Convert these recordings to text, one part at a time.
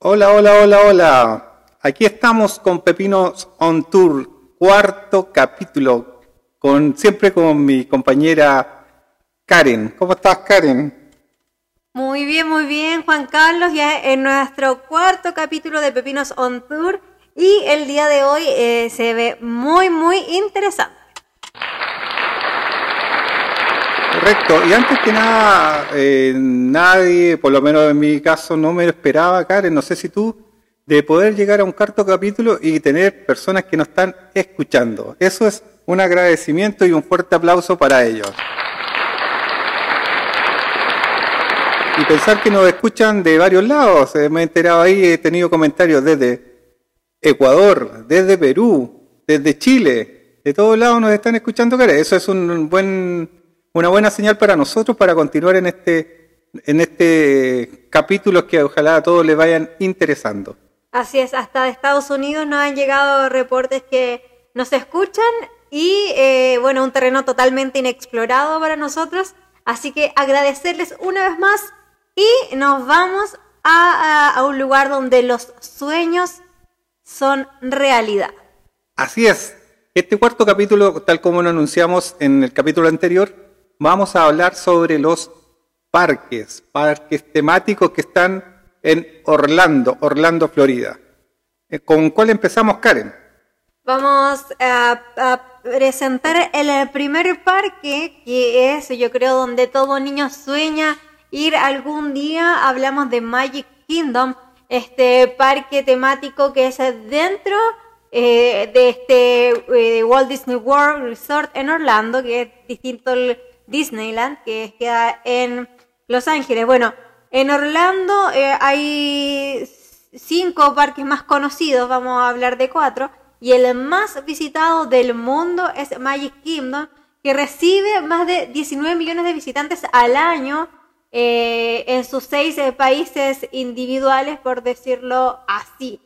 Hola, hola, hola, hola. Aquí estamos con Pepinos on Tour, cuarto capítulo, con siempre con mi compañera Karen. ¿Cómo estás, Karen? Muy bien, muy bien, Juan Carlos, ya en nuestro cuarto capítulo de Pepinos on Tour y el día de hoy eh, se ve muy, muy interesante. Correcto, y antes que nada, eh, nadie, por lo menos en mi caso, no me lo esperaba, Karen, no sé si tú, de poder llegar a un cuarto capítulo y tener personas que nos están escuchando. Eso es un agradecimiento y un fuerte aplauso para ellos. Y pensar que nos escuchan de varios lados, eh, me he enterado ahí, he tenido comentarios desde Ecuador, desde Perú, desde Chile, de todos lados nos están escuchando, Karen. Eso es un buen una buena señal para nosotros para continuar en este, en este capítulo que ojalá a todos les vayan interesando. Así es, hasta de Estados Unidos nos han llegado reportes que nos escuchan y eh, bueno, un terreno totalmente inexplorado para nosotros. Así que agradecerles una vez más y nos vamos a, a un lugar donde los sueños son realidad. Así es. Este cuarto capítulo, tal como lo anunciamos en el capítulo anterior, vamos a hablar sobre los parques, parques temáticos que están en Orlando, Orlando, Florida. Eh, ¿Con cuál empezamos, Karen? Vamos a, presentar el primer parque, que es, yo creo, donde todo niño sueña ir algún día. Hablamos de Magic Kingdom, este parque temático que es dentro eh, de este eh, Walt Disney World Resort en Orlando, que es distinto el Disneyland, que queda en Los Ángeles. Bueno, en Orlando eh, hay cinco parques más conocidos, vamos a hablar de cuatro, y el más visitado del mundo es Magic Kingdom, que recibe más de 19 millones de visitantes al año eh, en sus seis eh, países individuales, por decirlo así.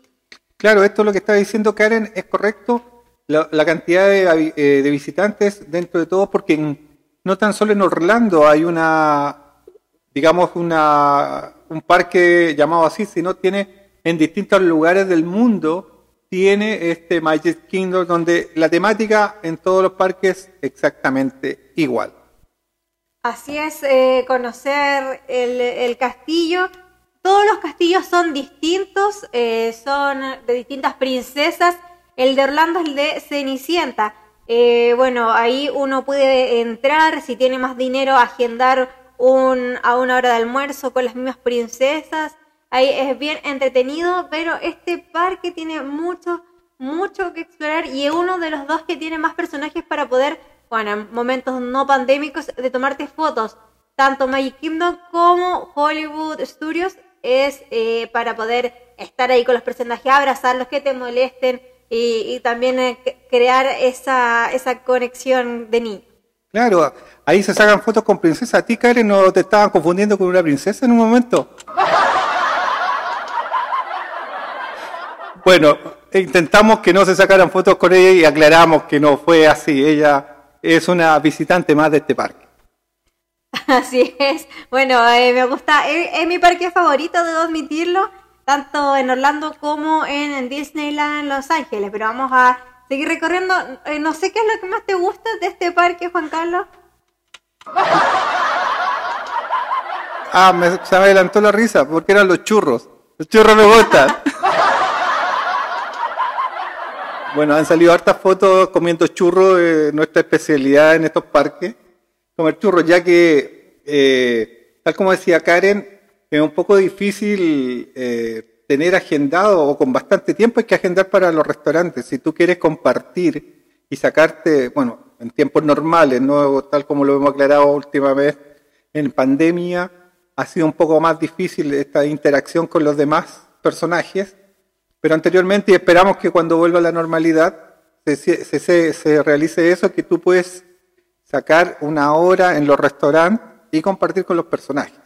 Claro, esto es lo que está diciendo Karen es correcto. La, cantidad de, de, visitantes dentro de todo, porque en, no tan solo en Orlando hay una, digamos, una, un parque llamado así, sino tiene en distintos lugares del mundo, tiene este Magic Kingdom donde la temática en todos los parques es exactamente igual. Así es, eh, conocer el, el, castillo. Todos los castillos son distintos, eh, son de distintas princesas. El de Orlando es el de Cenicienta. Eh, bueno, ahí uno puede entrar, si tiene más dinero, agendar un, a una hora de almuerzo con las mismas princesas. Ahí es bien entretenido, pero este parque tiene mucho, mucho que explorar y es uno de los dos que tiene más personajes para poder, bueno, en momentos no pandémicos, de tomarte fotos. Tanto Magic Kingdom como Hollywood Studios es eh, para poder estar ahí con los personajes, abrazarlos, que te molesten, y, también eh, crear esa, esa conexión de niño. Claro, ahí se sacan fotos con princesas. ¿A ti, Karen, no te estaban confundiendo con una princesa en un momento? bueno, intentamos que no se sacaran fotos con ella y aclaramos que no fue así. Ella es una visitante más de este parque. Así es. Bueno, eh, me gusta. es, mi parque favorito, debo admitirlo tanto en Orlando como en Disneyland Los Ángeles. Pero vamos a seguir recorriendo. Eh, no sé qué es lo que más te gusta de este parque, Juan Carlos. Ah, me, se me adelantó la risa porque eran los churros. Los churros me gustan. bueno, han salido hartas fotos comiendo churros, eh, nuestra especialidad en estos parques. Comer churros, ya que, eh, tal como decía Karen, es un poco difícil eh, tener agendado o con bastante tiempo hay que agendar para los restaurantes. Si tú quieres compartir y sacarte, bueno, en tiempos normales, no tal como lo hemos aclarado última vez, en pandemia ha sido un poco más difícil esta interacción con los demás personajes, pero anteriormente y esperamos que cuando vuelva a la normalidad se, se, se realice eso, que tú puedes sacar una hora en los restaurantes y compartir con los personajes.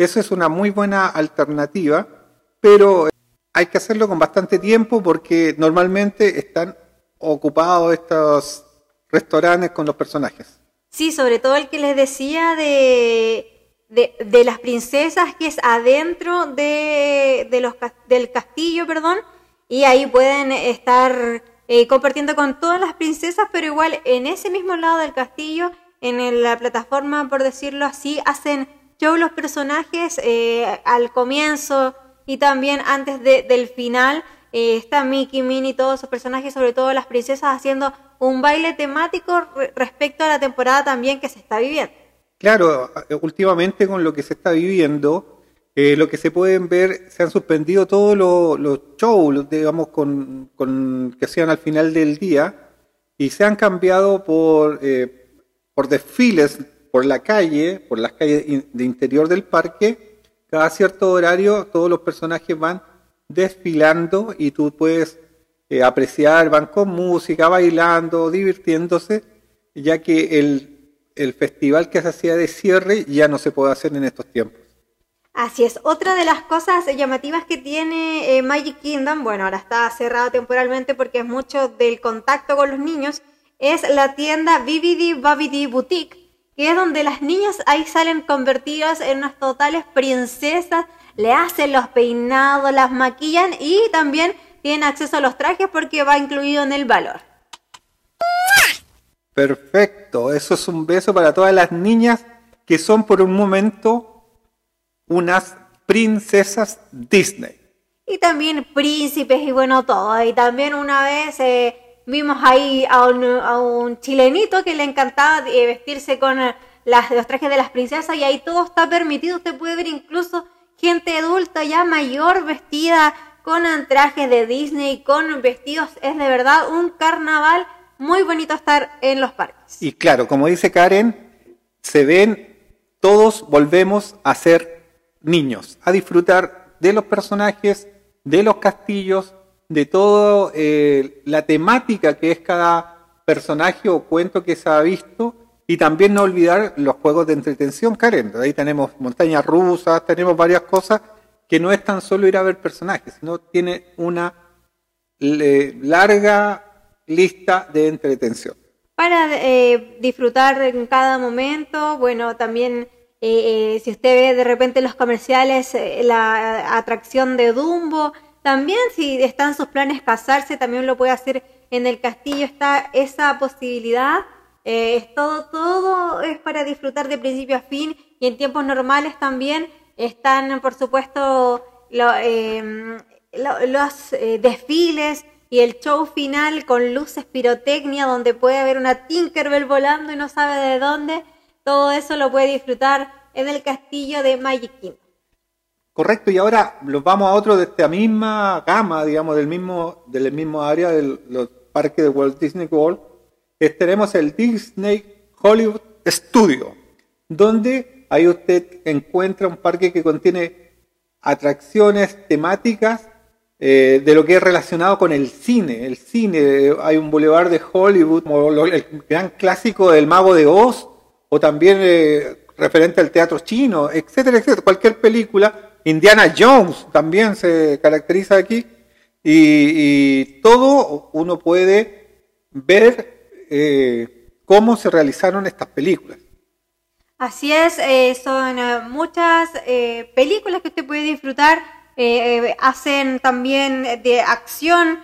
Eso es una muy buena alternativa, pero hay que hacerlo con bastante tiempo porque normalmente están ocupados estos restaurantes con los personajes. Sí, sobre todo el que les decía de, de, las princesas, que es adentro de, de los, del castillo, perdón, y ahí pueden estar eh, compartiendo con todas las princesas, pero igual en ese mismo lado del castillo, en la plataforma, por decirlo así, hacen show los personajes eh, al comienzo y también antes del final. Eh, está Mickey, Minnie, todos sus personajes, sobre todo las princesas, haciendo un baile temático respecto a la temporada también que se está viviendo. Claro, últimamente con lo que se está viviendo, eh, lo que se pueden ver, se han suspendido todos los, shows, digamos, con, que hacían al final del día y se han cambiado por, eh, por desfiles por la calle, por las calles de interior del parque. Cada cierto horario todos los personajes van desfilando y tú puedes eh, apreciar, van con música, bailando, divirtiéndose, ya que el, el festival que se hacía de cierre ya no se puede hacer en estos tiempos. Así es, otra de las cosas llamativas que tiene eh, Magic Kingdom, bueno, ahora está cerrada temporalmente porque es mucho del contacto con los niños, es la tienda Vividi Babidi Boutique, que es donde las niñas ahí salen convertidas en unas totales princesas, le hacen los peinados, las maquillan y también tienen acceso a los trajes porque va incluido en el valor. Perfecto, eso es un beso para todas las niñas que son por un momento unas princesas Disney. Y también príncipes y bueno, todo. Y también una vez eh, vimos ahí a un, chilenito que le encantaba eh, vestirse con eh, las, los trajes de las princesas y ahí todo está permitido. Usted puede ver incluso gente adulta ya mayor vestida con trajes de Disney, con vestidos. Es de verdad un carnaval muy bonito estar en los parques. Y claro, como dice Karen, se ven, todos volvemos a ser niños, a disfrutar de los personajes, de los castillos, de toda eh, la temática que es cada personaje o cuento que se ha visto y también no olvidar los juegos de entretención, Karen. Ahí tenemos montañas rusas, tenemos varias cosas que no es tan solo ir a ver personajes, sino tiene una larga lista de entretención. Para eh, disfrutar en cada momento, bueno, también eh, eh, si usted ve de repente los comerciales, eh, la atracción de Dumbo, también si están sus planes casarse, también lo puede hacer en el castillo, está esa posibilidad. es todo, todo es para disfrutar de principio a fin y en tiempos normales también están, por supuesto, em, los desfiles y el show final con luces pirotecnia donde puede haber una Tinkerbell volando y no sabe de dónde. Todo eso lo puede disfrutar en el castillo de Magic Kingdom. Correcto, y ahora los vamos a otro de esta misma gama, digamos, del mismo, del mismo área de los parques de Walt Disney World. tenemos el Disney Hollywood Studio, donde ahí usted encuentra un parque que contiene atracciones temáticas eh, de lo que es relacionado con el cine. El cine, hay un boulevard de Hollywood, como el gran clásico del Mago de Oz, o también eh, referente al teatro chino, etcétera, etcétera. Cualquier película, Indiana Jones también se caracteriza aquí, y, todo uno puede ver eh, cómo se realizaron estas películas. Así es, eh, son muchas películas que usted puede disfrutar, hacen también de acción,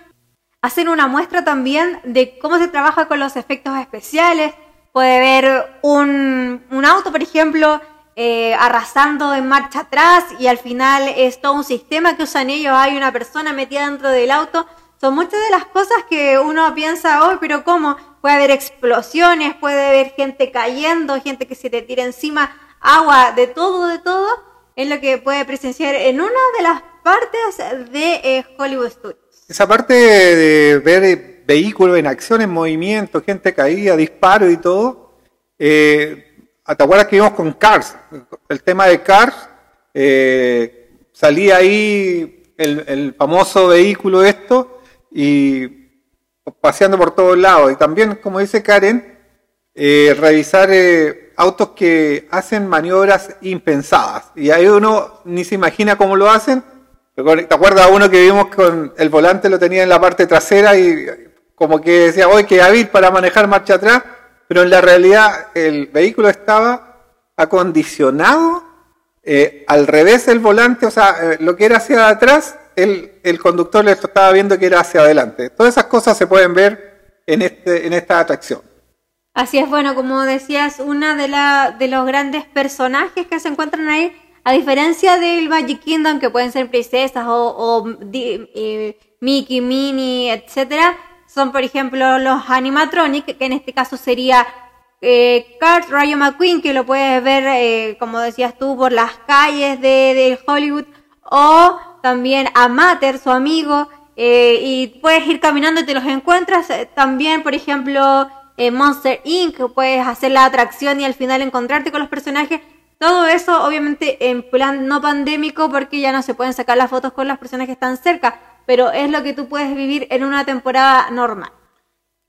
hacen una muestra también de cómo se trabaja con los efectos especiales, puede ver un, auto, por ejemplo, eh, arrasando en marcha atrás y al final es todo un sistema que usan ellos, hay una persona metida dentro del auto. Son muchas de las cosas que uno piensa, oh, pero ¿cómo? Puede haber explosiones, puede haber gente cayendo, gente que se te tira encima, agua, de todo, de todo. Es lo que puede presenciar en una de las partes de eh, Hollywood Studios. Esa parte de ver vehículos en acción, en movimiento, gente caída, disparo y todo. Eh, ¿Te acuerdas que vimos con Cars? El tema de Cars, eh, salía ahí el, famoso vehículo esto y paseando por todos lados. Y también, como dice Karen, eh, revisar eh, autos que hacen maniobras impensadas. Y ahí uno ni se imagina cómo lo hacen. ¿Te acuerdas uno que vimos con el volante lo tenía en la parte trasera y como que decía, hoy que hábil para manejar marcha atrás, pero en la realidad el vehículo estaba acondicionado eh, al revés del volante, o sea, eh, lo que era hacia atrás, el, el conductor le estaba viendo que era hacia adelante. Todas esas cosas se pueden ver en, este, en esta atracción. Así es, bueno, como decías, una de, la, de los grandes personajes que se encuentran ahí, a diferencia del Magic Kingdom, que pueden ser princesas o, o eh, Mickey, Minnie, etcétera, son por ejemplo los animatronic, que en este caso sería eh, Rayo McQueen, que lo puedes ver, eh, como decías tú, por las calles de, de Hollywood, o también a Mater, su amigo, eh, y puedes ir caminando y te los encuentras. Eh, también, por ejemplo, eh, Monster Inc., puedes hacer la atracción y al final encontrarte con los personajes. Todo eso, obviamente, en plan no pandémico, porque ya no se pueden sacar las fotos con las personas que están cerca, pero es lo que tú puedes vivir en una temporada normal.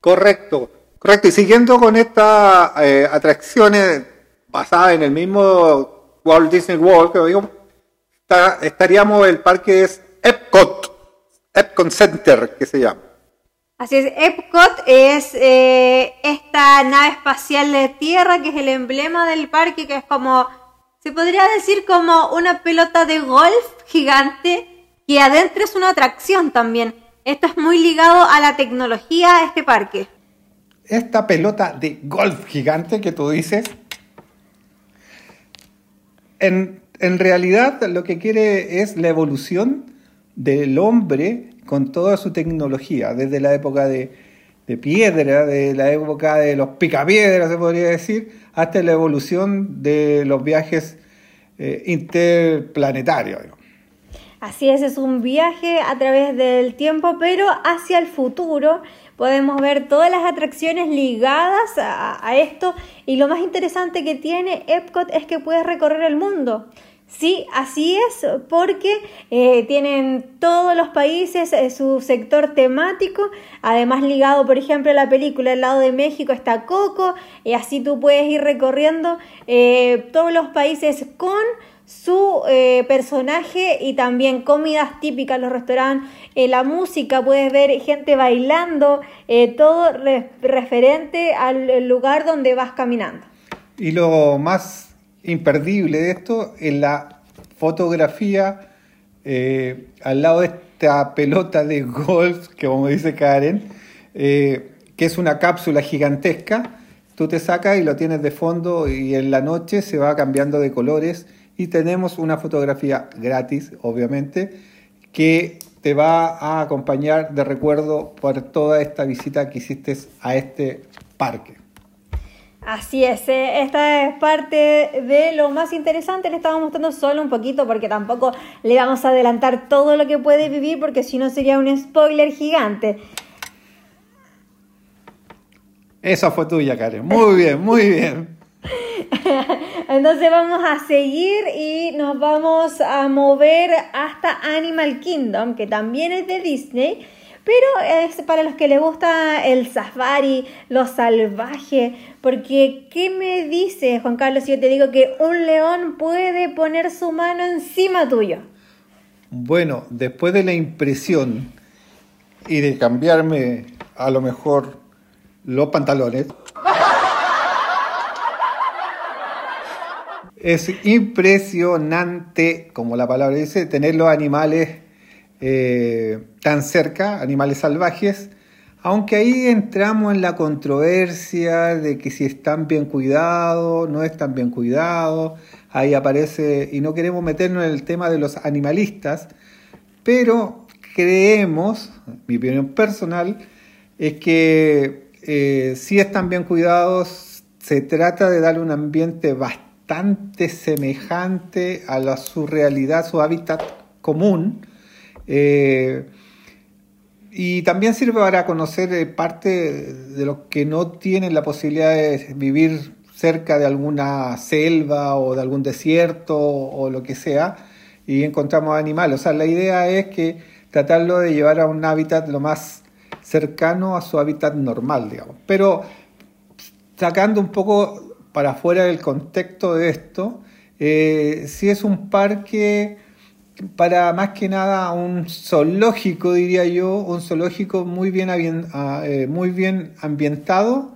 Correcto, correcto. Y siguiendo con estas eh, atracciones basadas en el mismo Walt Disney World, que digo, está, estaríamos el parque es Epcot, Epcot Center, que se llama. Así es, Epcot es eh, esta nave espacial de tierra que es el emblema del parque, que es como, se podría decir como una pelota de golf gigante, que adentro es una atracción también. Esto es muy ligado a la tecnología de este parque. Esta pelota de golf gigante que tú dices, en, en realidad lo que quiere es la evolución del hombre con toda su tecnología, desde la época de, de piedra, de la época de los picapiedras, se podría decir, hasta la evolución de los viajes eh, interplanetarios. Así es, es un viaje a través del tiempo, pero hacia el futuro. Podemos ver todas las atracciones ligadas a, esto y lo más interesante que tiene Epcot es que puedes recorrer el mundo. Sí, así es, porque eh, tienen todos los países eh, su sector temático, además ligado, por ejemplo, a la película El lado de México está Coco, y así tú puedes ir recorriendo eh, todos los países con su eh, personaje y también comidas típicas, los restaurantes, eh, la música, puedes ver gente bailando, eh, todo re referente al lugar donde vas caminando. Y lo más imperdible de esto es la fotografía al lado de esta pelota de golf, que como dice Karen, que es una cápsula gigantesca. Tú te sacas y lo tienes de fondo y en la noche se va cambiando de colores y tenemos una fotografía gratis, obviamente, que te va a acompañar de recuerdo por toda esta visita que hiciste a este parque. Así es, eh, esta es parte de lo más interesante, le estamos mostrando solo un poquito porque tampoco le vamos a adelantar todo lo que puede vivir porque si no sería un spoiler gigante. Esa fue tuya, Karen. Muy bien, muy bien. Entonces vamos a seguir y nos vamos a mover hasta Animal Kingdom, que también es de Disney. Pero es para los que les gusta el safari, lo salvaje, porque ¿qué me dice Juan Carlos si yo te digo que un león puede poner su mano encima tuyo? Bueno, después de la impresión y de cambiarme a lo mejor los pantalones, es impresionante, como la palabra dice, tener los animales eh, tan cerca, animales salvajes, aunque ahí entramos en la controversia de que si están bien cuidados, no están bien cuidados, ahí aparece, y no queremos meternos en el tema de los animalistas, pero creemos, mi opinión personal, es que eh, si están bien cuidados, se trata de darle un ambiente bastante semejante a la, su realidad, su hábitat común, eh, y también sirve para conocer eh, parte de los que no tienen la posibilidad de vivir cerca de alguna selva o de algún desierto o lo que sea y encontramos animales. O sea, la idea es que tratarlo de llevar a un hábitat lo más cercano a su hábitat normal, digamos. Pero sacando un poco para afuera del contexto de esto, eh, si es un parque para más que nada un zoológico, diría yo, un zoológico muy bien, eh, muy bien ambientado,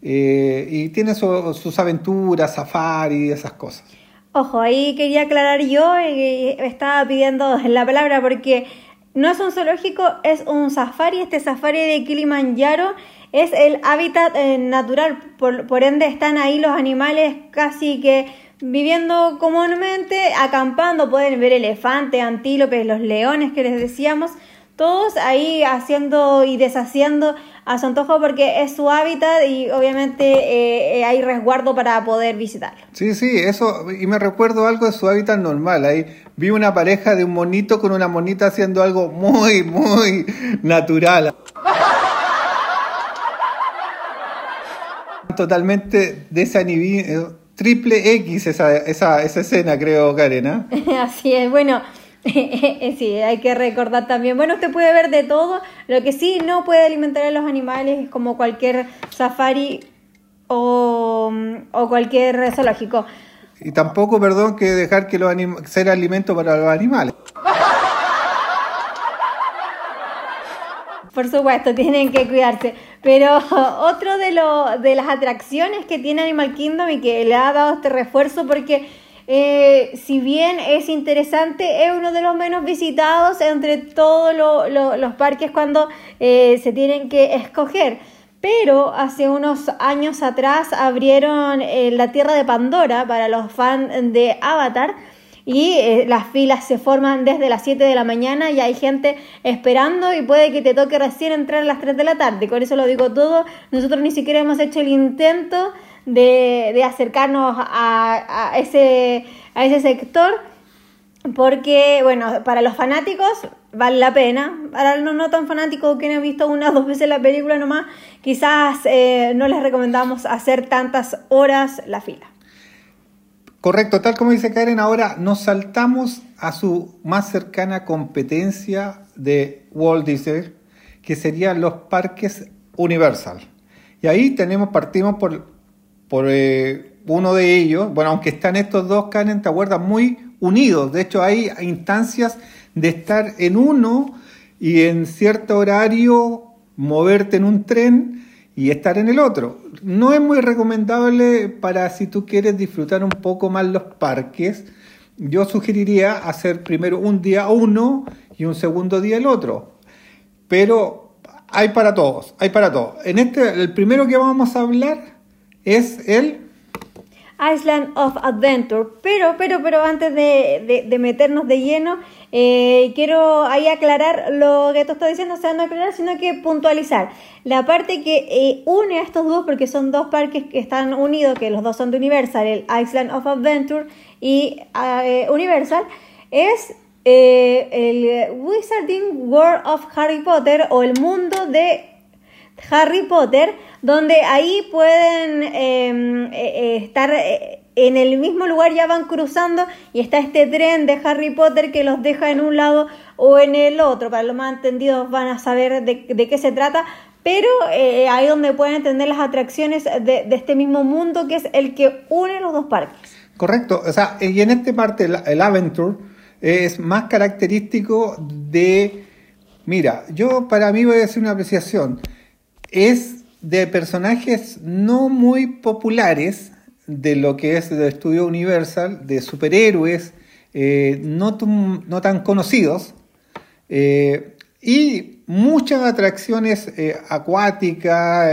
eh, y tiene sus aventuras, safari, esas cosas. Ojo, ahí quería aclarar yo, eh, estaba pidiendo la palabra porque no es un zoológico, es un safari. Este safari de Kilimanjaro es el hábitat eh, natural, por, ende están ahí los animales casi que viviendo comúnmente, acampando, pueden ver elefantes, antílopes, los leones que les decíamos, todos ahí haciendo y deshaciendo a su antojo porque es su hábitat y obviamente eh, eh, hay resguardo para poder visitarlo. Sí, sí, eso, y me recuerdo algo de su hábitat normal. Ahí vi una pareja de un monito con una monita haciendo algo muy, muy natural. Totalmente desinhibido, eh, triple X esa, esa, esa escena, creo, Karen. Así es, bueno. sí, hay que recordar también. Bueno, usted puede ver de todo. Lo que sí no puede alimentar a los animales como cualquier safari o, cualquier zoológico. Y tampoco, perdón, que dejar que los ser alimento para los animales. Por supuesto, tienen que cuidarse. Pero otro de, lo, de las atracciones que tiene Animal Kingdom y que le ha dado este refuerzo porque eh, si bien es interesante, es uno de los menos visitados entre todos los parques cuando eh, se tienen que escoger. Pero hace unos años atrás abrieron eh, la Tierra de Pandora para los fans de Avatar y las filas se forman desde las 7 de la mañana y hay gente esperando y puede que te toque recién entrar a las 3 de la tarde. Con eso lo digo todo. Nosotros ni siquiera hemos hecho el intento de, acercarnos a, ese, a ese sector porque, bueno, para los fanáticos vale la pena, para los no tan fanáticos que han visto una o dos veces la película nomás, quizás eh, no les recomendamos hacer tantas horas la fila. Correcto, tal como dice Karen, ahora nos saltamos a su más cercana competencia de Walt Disney, que serían los parques Universal. Y ahí tenemos, partimos por por eh, uno de ellos, bueno, aunque están estos dos, Karen, te acuerdas, muy unidos. De hecho, hay instancias de estar en uno y en cierto horario moverte en un tren y estar en el otro. No es muy recomendable para si tú quieres disfrutar un poco más los parques. Yo sugeriría hacer primero un día uno y un segundo día el otro. Pero hay para todos, hay para todos. En este, el primero que vamos a hablar es el Island of Adventure. Pero, pero, pero antes de, meternos de lleno, eh, quiero ahí aclarar lo que tú estás diciendo, o sea, no aclarar, sino que puntualizar. La parte que eh, une a estos dos, porque son dos parques que están unidos, que los dos son de Universal, el Island of Adventure y eh, Universal, es el Wizarding World of Harry Potter o el mundo de Harry Potter, donde ahí pueden em, eh, eh, estar eh, en el mismo lugar, ya van cruzando y está este tren de Harry Potter que los deja en un lado o en el otro. Para los más entendidos van a saber de, qué se trata, pero ahí donde pueden entender las atracciones de, este mismo mundo que es el que une los dos parques. Correcto, o sea, y en este parte el, el es más característico de, mira, yo para mí voy a hacer una apreciación es de personajes no muy populares de lo que es el estudio Universal, de superhéroes eh, no, tan conocidos, eh, y muchas atracciones eh, acuáticas,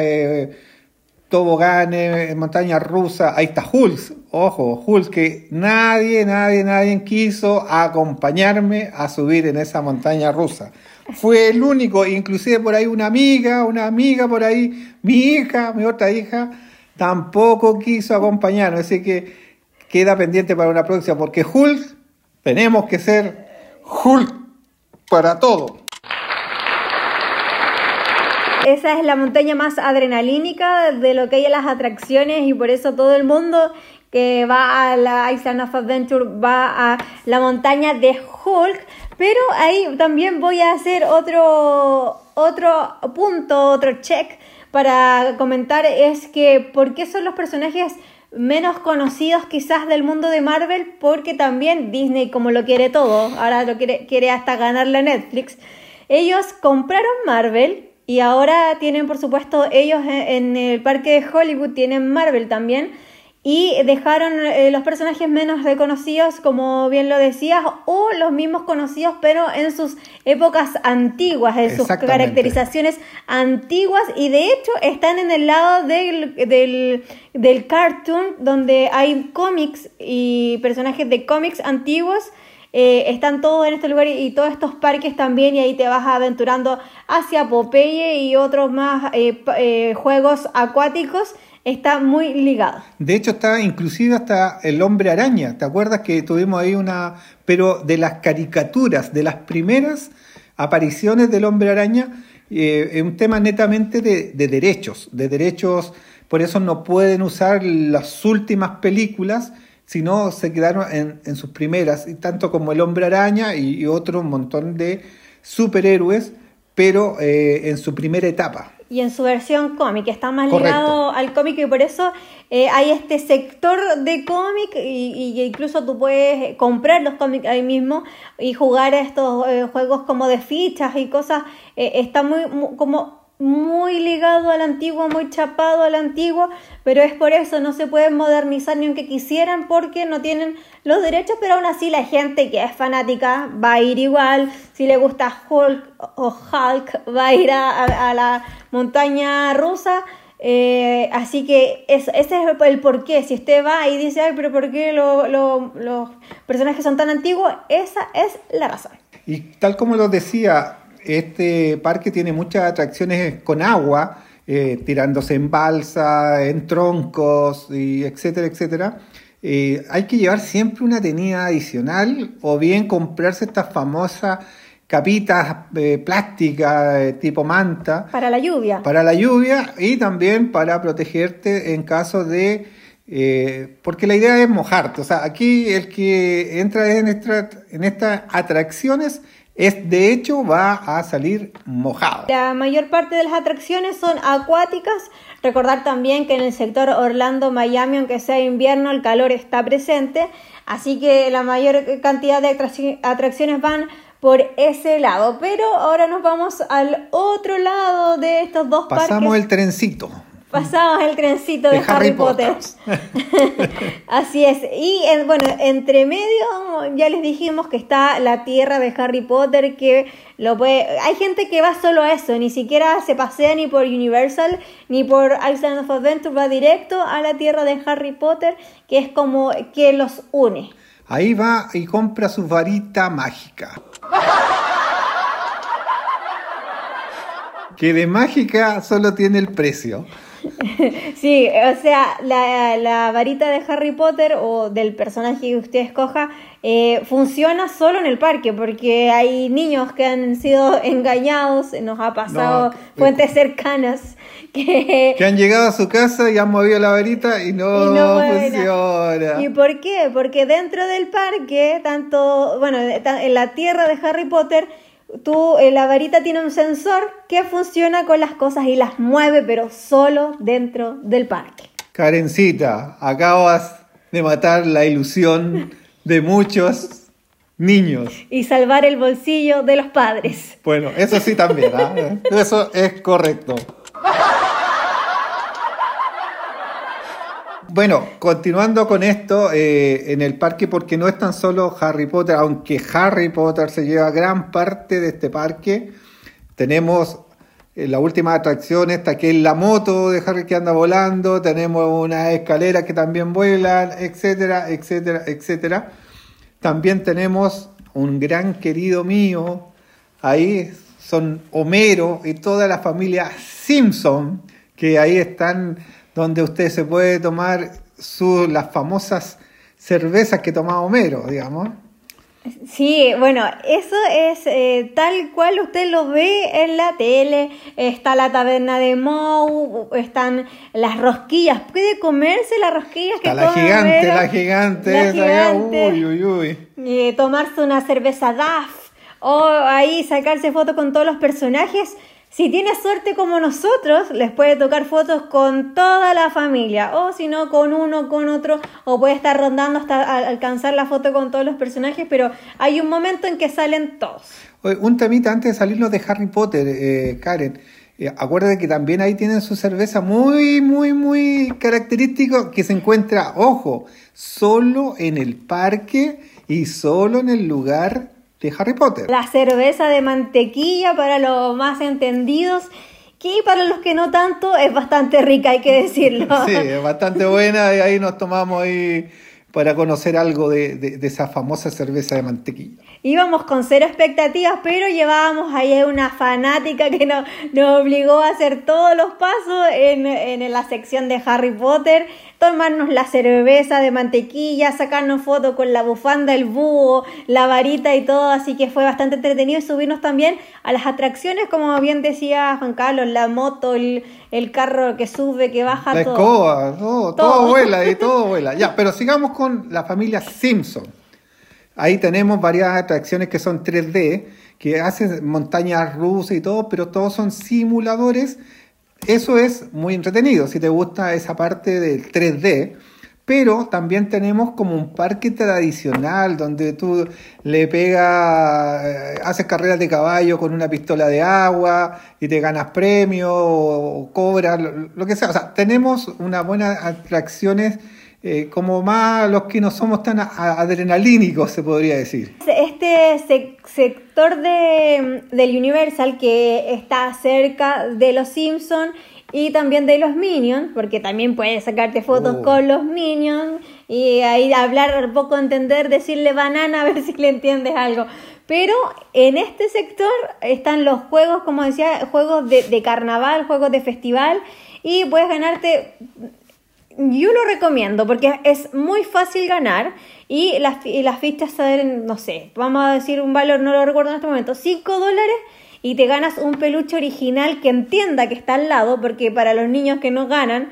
toboganes, montañas rusas, ahí está Hulk, ojo, Hulk, que nadie, nadie, nadie quiso acompañarme a subir en esa montaña rusa. Fue el único, inclusive por ahí una amiga, una amiga por ahí, mi hija, mi otra hija, tampoco quiso acompañarnos. Así que queda pendiente para una próxima, porque Hulk, tenemos que ser Hulk para todo. Esa es la montaña más adrenalínica de lo que hay en las atracciones y por eso todo el mundo que va a la Island of Adventure va a la montaña de Hulk pero ahí también voy a hacer otro, otro punto, otro check para comentar es que por qué son los personajes menos conocidos quizás del mundo de Marvel, porque también Disney, como lo quiere todo, ahora lo quiere, quiere hasta ganarle a Netflix, ellos compraron Marvel y Y ahora tienen, por supuesto, ellos en el parque de Hollywood, tienen Marvel también y dejaron eh, los personajes menos reconocidos, como bien lo decías, o los mismos conocidos, pero en sus épocas antiguas, en sus caracterizaciones antiguas, y de hecho están en el lado del, del, del cartoon, donde hay cómics y personajes de cómics antiguos. Eh, están todos en este lugar y, todos estos parques también y ahí te vas aventurando hacia Popeye y otros más eh, juegos acuáticos está muy ligado. De hecho, está inclusive hasta el hombre araña. ¿Te acuerdas que tuvimos ahí una... Pero de las caricaturas, de las primeras apariciones del hombre araña, eh, es un tema netamente de, derechos, de derechos, por eso no pueden usar las últimas películas, sino se quedaron en, sus primeras, tanto como el hombre araña y, otro montón de superhéroes, pero eh, en su primera etapa y en su versión cómic, está más ligado al cómic y por eso eh, hay este sector de cómic y, incluso tú puedes comprar los cómics ahí mismo y jugar a estos eh, juegos como de fichas y cosas. Eh, está muy, muy, como muy ligado al antiguo, muy chapado al antiguo, pero es por eso no se pueden modernizar ni aunque quisieran porque no tienen los derechos, pero aún así la gente que es fanática va a ir igual, si le gusta Hulk o Hulk va a ir a, la montaña rusa. Eh, así que ese es el porqué. Si usted va y dice, ay, pero ¿por qué los personajes son tan antiguos? Esa es la razón. Y tal como lo decía, este parque tiene muchas atracciones con agua, eh, tirándose en balsa, en troncos, y etcétera, etcétera. Eh, hay que llevar siempre una tenida adicional o bien comprarse estas famosas capitas eh, plásticas tipo manta. Para la lluvia. Para la lluvia y también para protegerte en caso de... porque la idea es mojarte. O sea, aquí el que entra en, en estas atracciones es, de hecho va a salir mojado. La mayor parte de las atracciones son acuáticas. Recordar también que en el sector Orlando-Miami, aunque sea invierno, el calor está presente. Así que la mayor cantidad de atracciones van por ese lado. Pero ahora nos vamos al otro lado de estos dos Pasamos parques. Pasamos el trencito. Pasamos el trencito de, Harry, Potter. Así es. Y bueno, entre medio ya les dijimos que está la tierra de Harry Potter, que lo puede... Hay gente que va solo a eso, ni siquiera se pasea ni por Universal, ni por Island of Adventure, va directo a la tierra de Harry Potter, que es como que los une. Ahí va y compra su varita mágica. que de mágica solo tiene el precio. sí, o sea, la, varita de Harry Potter o del personaje que usted escoja eh, funciona solo en el parque porque hay niños que han sido engañados, nos ha pasado fuentes cercanas que... han llegado a su casa y han movido la varita y no, funciona. ¿Y por qué? Porque dentro del parque, tanto, bueno, en la tierra de Harry Potter, tú, eh, la varita tiene un sensor que funciona con las cosas y las mueve, pero solo dentro del parque. Karencita, acabas de matar la ilusión de muchos niños. Y salvar el bolsillo de los padres. Bueno, eso sí también, ¿ah? eso es correcto. Bueno, continuando con esto, eh, en el parque, porque no es tan solo Harry Potter, aunque Harry Potter se lleva gran parte de este parque, tenemos eh, la última atracción esta que es la moto de Harry que anda volando, tenemos una escalera que también vuelan, etcétera, etcétera, etcétera. También tenemos un gran querido mío, ahí son Homero y toda la familia Simpson, que ahí están donde usted se puede tomar su, las famosas cervezas que tomaba Homero, digamos. Sí, bueno, eso es eh, tal cual usted lo ve en la tele. Está la taberna de Moe, están las rosquillas. Puede comerse las rosquillas que la gigante, la gigante, la gigante. Uy, uy, uy. Eh, tomarse una cerveza DAF o ahí sacarse fotos con todos los personajes. Si tiene suerte como nosotros, les puede tocar fotos con toda la familia, o si no, con uno, con otro, o puede estar rondando hasta alcanzar la foto con todos los personajes, pero hay un momento en que salen todos. un temita antes de salirnos de Harry Potter, eh, Karen. Eh, acuérdate que también ahí tienen su cerveza muy, muy, muy característico que se encuentra, ojo, solo en el parque y solo en el lugar de Harry Potter. La cerveza de mantequilla para los más entendidos que para los que no tanto es bastante rica, hay que decirlo. Sí, es bastante buena y ahí nos tomamos ahí para conocer algo de, esa famosa cerveza de mantequilla. Íbamos con cero expectativas, pero llevábamos ahí una fanática que nos, nos obligó a hacer todos los pasos en, en la sección de Harry Potter tomarnos la cerveza de mantequilla, sacarnos fotos con la bufanda, el búho, la varita y todo, así que fue bastante entretenido y subirnos también a las atracciones, como bien decía Juan Carlos, la moto, el, carro que sube, que baja, la todo. escoba, todo, todo, vuela y todo vuela. Ya, pero sigamos con la familia Simpson. Ahí tenemos varias atracciones que son 3D, que hacen montañas rusas y todo, pero todos son simuladores eso es muy entretenido, si te gusta esa parte del 3D. Pero también tenemos como un parque tradicional donde tú le pegas, eh, haces carreras de caballo con una pistola de agua y te ganas premios o cobras, lo, que sea. O sea, tenemos unas buenas atracciones eh, como más los que no somos tan adrenalínicos, se podría decir. Este sector de, del Universal que está cerca de los Simpsons y también de los Minions, porque también puedes sacarte fotos oh. con los Minions y ahí hablar poco entender, decirle banana a ver si le entiendes algo. Pero en este sector están los juegos, como decía, juegos de, de carnaval, juegos de festival y puedes ganarte yo lo recomiendo porque es muy fácil ganar y las, y las fichas salen, no sé, vamos a decir un valor, no lo recuerdo en este momento, 5 dólares y te ganas un peluche original que entienda que está al lado, porque para los niños que no ganan,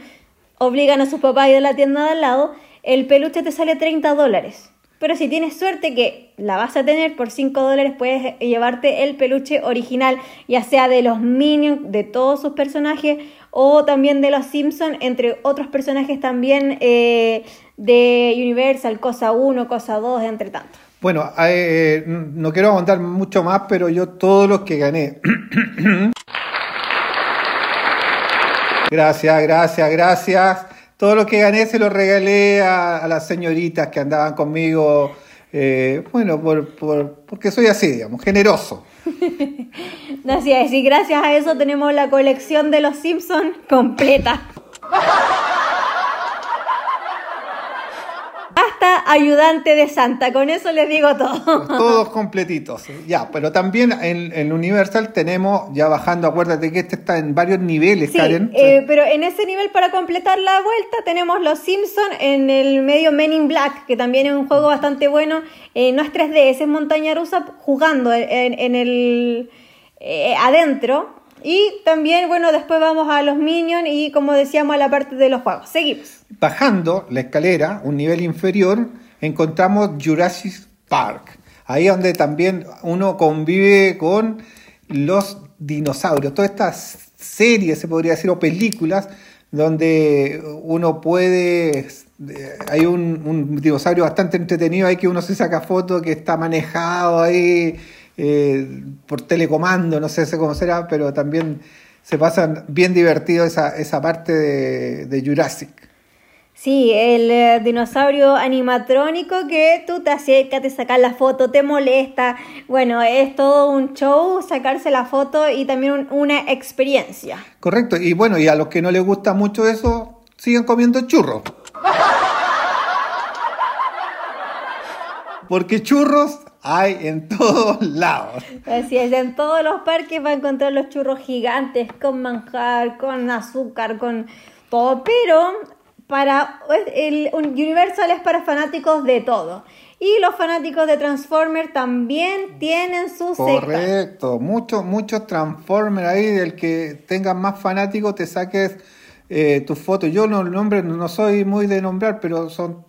obligan a sus papás a ir a la tienda de al lado, el peluche te sale 30 dólares. Pero si tienes suerte que la vas a tener por 5 dólares, puedes llevarte el peluche original, ya sea de los Minions, de todos sus personajes, o también de los Simpsons, entre otros personajes también eh, de Universal, cosa 1, cosa 2, entre tantos. Bueno, eh, no quiero aguantar mucho más, pero yo todos los que gané. gracias, gracias, gracias. Todo lo que gané se lo regalé a, las señoritas que andaban conmigo. Eh, bueno, por, porque soy así, digamos, generoso. Gracias, y gracias a eso tenemos la colección de los Simpsons completa. Hasta ayudante de Santa, con eso les digo todo. Todos completitos, ya, pero también en, Universal tenemos, ya bajando, acuérdate que este está en varios niveles, Karen. Eh, pero en ese nivel, para completar la vuelta, tenemos los Simpsons en el medio Men in Black, que también es un juego bastante bueno. Eh, no es 3D, es montaña rusa jugando en el eh, adentro. Y también, bueno, después vamos a los Minions y como decíamos a la parte de los juegos. Seguimos. Bajando la escalera, un nivel inferior, encontramos Jurassic Park. Ahí donde también uno convive con los dinosaurios. Todas estas series, se podría decir, o películas, donde uno puede... Eh, hay un, dinosaurio bastante entretenido ahí que uno se saca foto, que está manejado ahí eh, por telecomando, no sé cómo será, pero también se pasan bien divertido esa, esa parte de, Jurassic. Sí, el eh, dinosaurio animatrónico que tú te acercas, te sacas la foto, te molesta. Bueno, es todo un show sacarse la foto y también una experiencia. Correcto, y bueno, y a los que no les gusta mucho eso, siguen comiendo churros. Porque churros hay en todos lados. Así es, en todos los parques va a encontrar los churros gigantes con manjar, con azúcar, con todo, pero para el Universal es para fanáticos de todo. Y los fanáticos de Transformers también tienen su Correcto, muchos muchos Transformers ahí, del que tengas más fanáticos te saques eh, tus fotos. Yo no, nombre, no soy muy de nombrar, pero son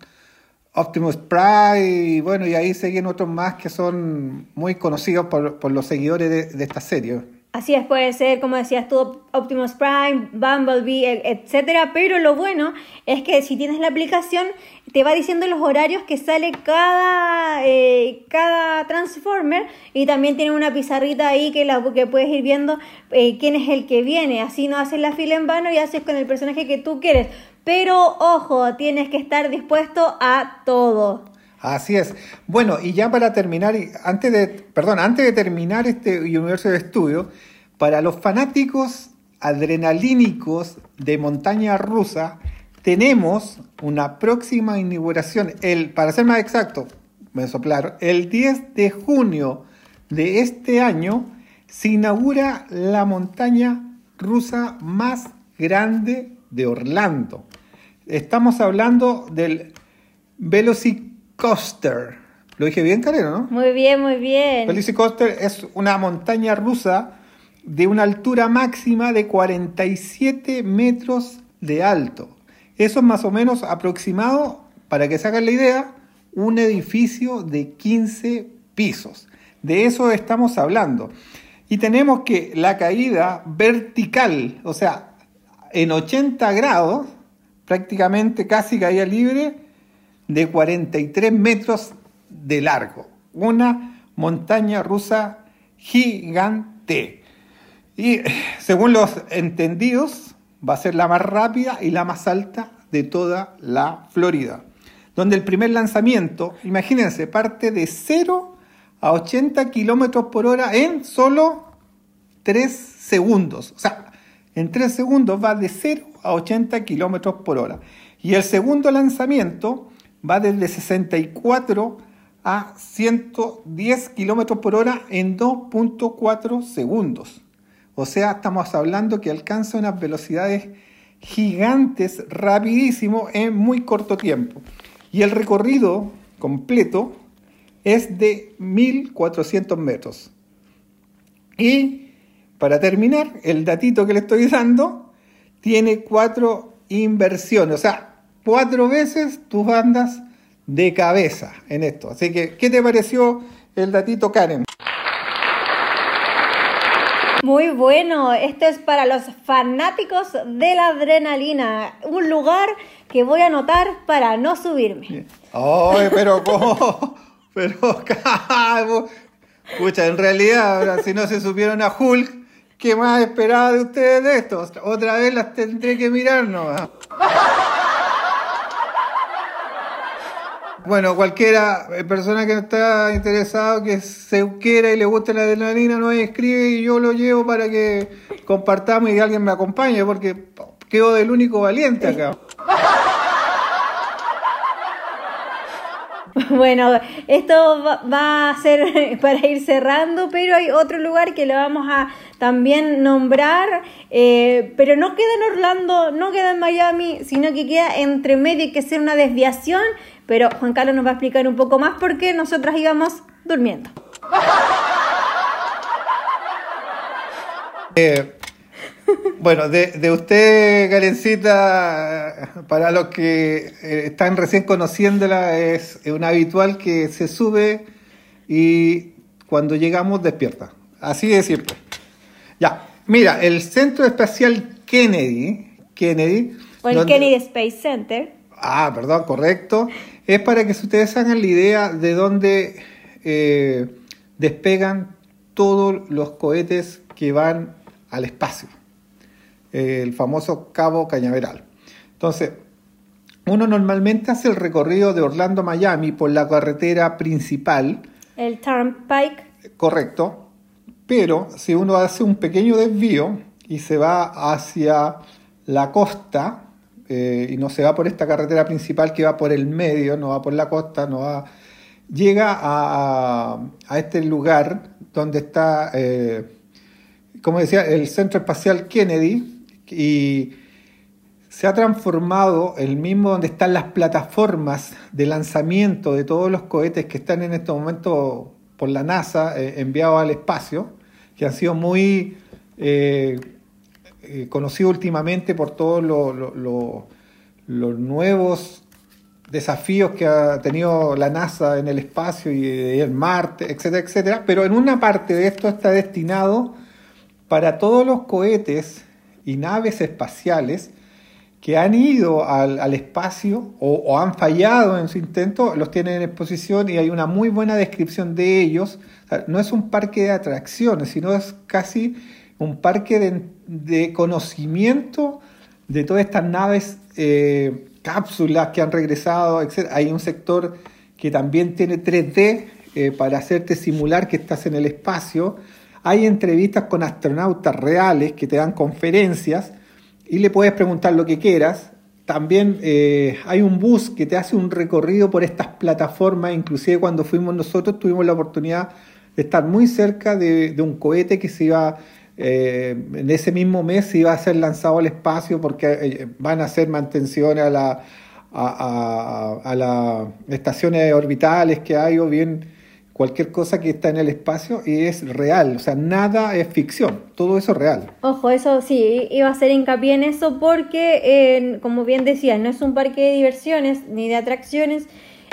Optimus Prime, y bueno, y ahí siguen otros más que son muy conocidos por, los seguidores de, esta serie. Así es, puede ser, como decías tú, Optimus Prime, Bumblebee, e- etcétera. Pero lo bueno es que si tienes la aplicación, te va diciendo los horarios que sale cada, eh, cada Transformer y también tiene una pizarrita ahí que, la, que puedes ir viendo eh, quién es el que viene. Así no haces la fila en vano y haces con el personaje que tú quieres. Pero ojo, tienes que estar dispuesto a todo. Así es. Bueno, y ya para terminar, antes de, perdón, antes de terminar este universo de estudio, para los fanáticos adrenalínicos de montaña rusa, tenemos una próxima inauguración, el, para ser más exacto, me soplaron, el 10 de junio de este año se inaugura la montaña rusa más grande de Orlando. Estamos hablando del Velocicoaster. Lo dije bien, Kareno, ¿no? Muy bien, muy bien. Velocicoaster es una montaña rusa de una altura máxima de 47 metros de alto. Eso es más o menos aproximado, para que se hagan la idea, un edificio de 15 pisos. De eso estamos hablando. Y tenemos que la caída vertical, o sea, en 80 grados, prácticamente casi caída libre, de 43 metros de largo. Una montaña rusa gigante. Y según los entendidos, va a ser la más rápida y la más alta de toda la Florida. Donde el primer lanzamiento, imagínense, parte de 0 a 80 kilómetros por hora en solo 3 segundos. O sea, en 3 segundos va de 0 a 80 kilómetros por hora. Y el segundo lanzamiento va desde 64 a 110 kilómetros por hora en 2.4 segundos. O sea, estamos hablando que alcanza unas velocidades gigantes, rapidísimo, en muy corto tiempo. Y el recorrido completo es de 1400 metros. Y para terminar, el datito que le estoy dando tiene cuatro inversiones, o sea, cuatro veces tus bandas de cabeza en esto. Así que, ¿qué te pareció el datito, Karen? Muy bueno, esto es para los fanáticos de la adrenalina, un lugar que voy a anotar para no subirme. Ay, pero ¿cómo? Pero. Escucha, en realidad, ahora, si no se supieron a Hulk, ¿qué más esperaba de ustedes de esto? Otra vez las tendré que mirar, ¿no? Bueno, cualquiera eh, persona que está interesado, que se quiera y le guste la adrenalina, no escribe y yo lo llevo para que compartamos y alguien me acompañe, porque quedo del único valiente acá. Bueno, esto va, a ser para ir cerrando, pero hay otro lugar que lo vamos a también nombrar, eh, pero no queda en Orlando, no queda en Miami, sino que queda entre medio y que ser una desviación, pero Juan Carlos nos va a explicar un poco más porque nosotras íbamos durmiendo. Eh, bueno, de, de usted, Karencita, para los que eh, están recién conociéndola, es un habitual que se sube y cuando llegamos despierta. Así de siempre. Ya, mira, el Centro Espacial Kennedy, Kennedy. O el donde- Kennedy Space Center. Ah, perdón, correcto. Es para que ustedes hagan la idea de dónde eh, despegan todos los cohetes que van al espacio. El famoso Cabo Cañaveral. Entonces, uno normalmente hace el recorrido de Orlando a Miami por la carretera principal, El Turnpike. correcto, pero si uno hace un pequeño desvío y se va hacia la costa, eh, y no se va por esta carretera principal que va por el medio, no va por la costa, no va, llega a este lugar donde está, eh, como decía, el Centro Espacial Kennedy y se ha transformado el mismo donde están las plataformas de lanzamiento de todos los cohetes que están en este momento por la NASA eh, enviados al espacio, que han sido muy eh, eh, conocidos últimamente por todos lo- lo- lo- los nuevos desafíos que ha tenido la NASA en el espacio y en Marte, etcétera, etcétera. Pero en una parte de esto está destinado para todos los cohetes y naves espaciales que han ido al, espacio o, han fallado en su intento, los tienen en exposición y hay una muy buena descripción de ellos. no es un parque de atracciones, sino es casi un parque de, conocimiento de todas estas naves, eh, cápsulas que han regresado, etc. Hay un sector que también tiene 3D eh, para hacerte simular que estás en el espacio. Hay entrevistas con astronautas reales que te dan conferencias y le puedes preguntar lo que quieras. También eh, hay un bus que te hace un recorrido por estas plataformas, inclusive cuando fuimos nosotros tuvimos la oportunidad de estar muy cerca de, un cohete que se iba, eh, en ese mismo mes se iba a ser lanzado al espacio porque eh, van a hacer mantenciones a, a las estaciones orbitales que hay o bien cualquier cosa que está en el espacio y es real, o sea, nada es ficción, todo eso es real. Ojo, eso sí, iba a hacer hincapié en eso porque, como bien decía, no es un parque de diversiones ni de atracciones,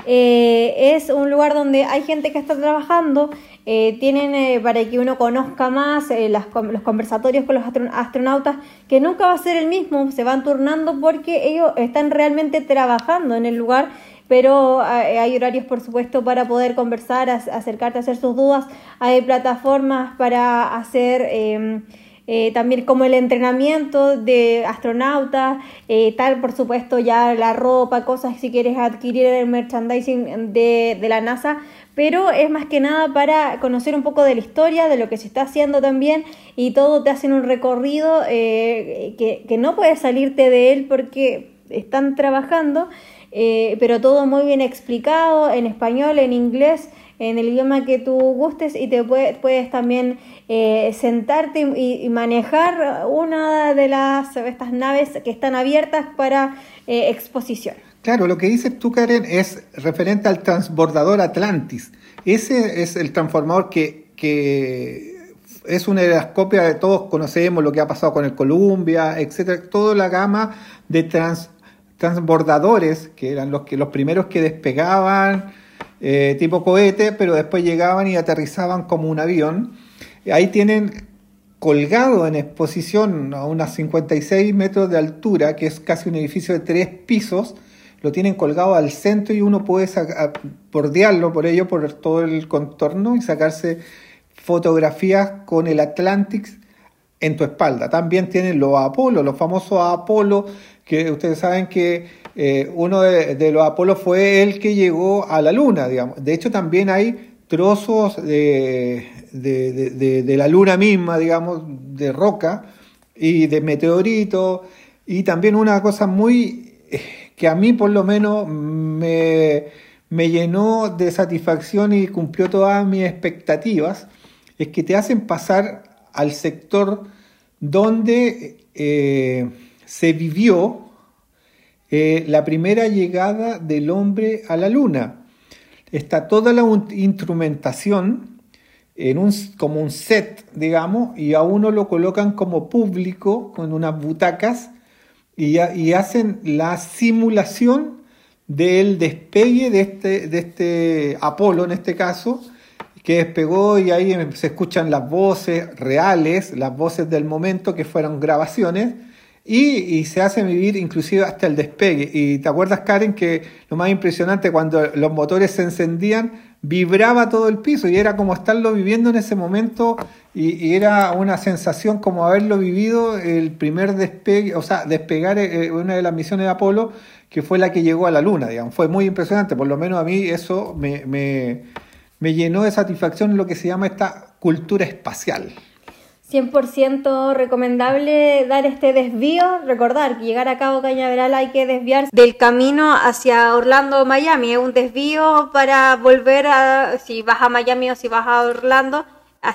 eh, es un lugar donde hay gente que está trabajando, eh, tienen eh, para que uno conozca más los conversatorios con los astronautas, que nunca va a ser el mismo, se van turnando porque ellos están realmente trabajando en el lugar pero eh, hay horarios, por supuesto, para poder conversar, acercarte a hacer sus dudas. Hay plataformas para hacer em, eh, también como el entrenamiento de astronautas, eh, tal, por supuesto, ya la ropa, cosas si quieres adquirir el merchandising de la NASA, pero es más que nada para conocer un poco de la historia, de lo que se está haciendo también, y todo te hacen un recorrido que, que no puedes salirte de él porque están trabajando. Eh, pero todo muy bien explicado en español, en inglés, en el idioma que tú gustes y te puedes también eh, sentarte y, manejar una de las estas naves que están abiertas para eh, exposición. Claro, lo que dices tú, Karen, es referente al transbordador Atlantis. Ese es el transformador que, que es una de las copias de todos conocemos lo que ha pasado con el Columbia, etcétera, toda la gama de trans transbordadores, que eran los, que, los primeros que despegaban eh, tipo cohete, pero después llegaban y aterrizaban como un avión. Ahí tienen colgado en exposición a unas 56 metros de altura, que es casi un edificio de tres pisos, lo tienen colgado al centro y uno puede bordearlo por ello, por todo el contorno y sacarse fotografías con el Atlantic en tu espalda. También tienen los Apolo, los famosos Apolo, que ustedes saben que eh, uno de, los Apolo fue el que llegó a la Luna, digamos. De hecho, también hay trozos de, de la Luna misma, digamos, de roca y de meteorito. Y también una cosa muy eh, que a mí por lo menos me, me llenó de satisfacción y cumplió todas mis expectativas, es que te hacen pasar al sector donde eh, se vivió eh, la primera llegada del hombre a la luna. Está toda la instrumentación en un, como un set, digamos, y a uno lo colocan como público con unas butacas y, y hacen la simulación del despegue de este, de este Apolo, en este caso, que despegó y ahí se escuchan las voces reales, las voces del momento que fueron grabaciones y, se hace vivir inclusive hasta el despegue. Y te acuerdas, Karen, que lo más impresionante cuando los motores se encendían, vibraba todo el piso y era como estarlo viviendo en ese momento y, era una sensación como haberlo vivido el primer despegue, o sea, despegar eh, eh, una de las misiones de Apolo que fue la que llegó a la Luna, digamos. Fue muy impresionante, por lo menos a mí eso me me llenó de satisfacción lo que se llama esta cultura espacial. 100% recomendable dar este desvío, recordar que llegar a Cabo Cañaveral hay que desviarse del camino hacia Orlando o Miami, es un desvío para volver a, si vas a Miami o si vas a Orlando,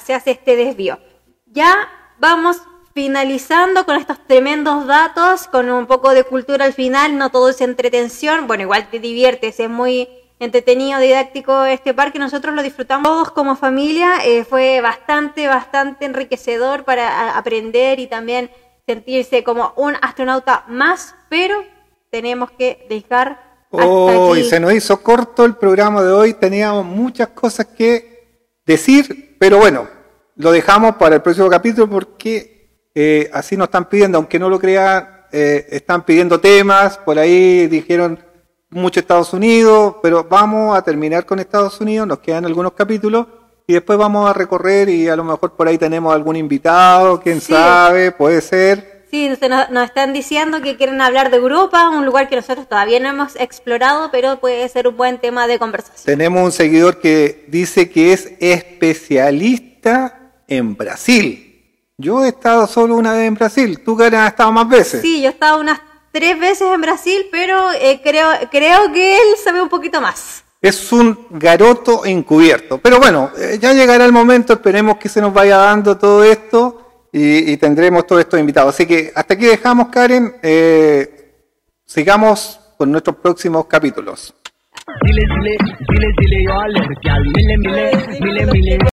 se hace este desvío. Ya vamos finalizando con estos tremendos datos, con un poco de cultura al final, no todo es entretención, bueno, igual te diviertes, es muy entretenido, didáctico este parque. Nosotros lo disfrutamos todos como familia. Eh, fue bastante, bastante enriquecedor para aprender y también sentirse como un astronauta más, pero tenemos que dejar. Oh, y se nos hizo corto el programa de hoy. Teníamos muchas cosas que decir, pero bueno, lo dejamos para el próximo capítulo porque eh, así nos están pidiendo, aunque no lo crean, eh, están pidiendo temas, por ahí dijeron mucho Estados Unidos, pero vamos a terminar con Estados Unidos, nos quedan algunos capítulos y después vamos a recorrer y a lo mejor por ahí tenemos algún invitado, quién Sí. sabe, puede ser. Sí, nos, nos están diciendo que quieren hablar de Europa, un lugar que nosotros todavía no hemos explorado, pero puede ser un buen tema de conversación. Tenemos un seguidor que dice que es especialista en Brasil. Yo he estado solo una vez en Brasil, tú Karen has estado más veces. Sí, yo he estado unas tres veces en Brasil, pero eh, creo, creo que él sabe un poquito más. Es un garoto encubierto. Pero bueno, eh, ya llegará el momento, esperemos que se nos vaya dando todo esto y, y tendremos todos estos invitados. Así que hasta aquí dejamos, Karen. Eh, sigamos con nuestros próximos capítulos.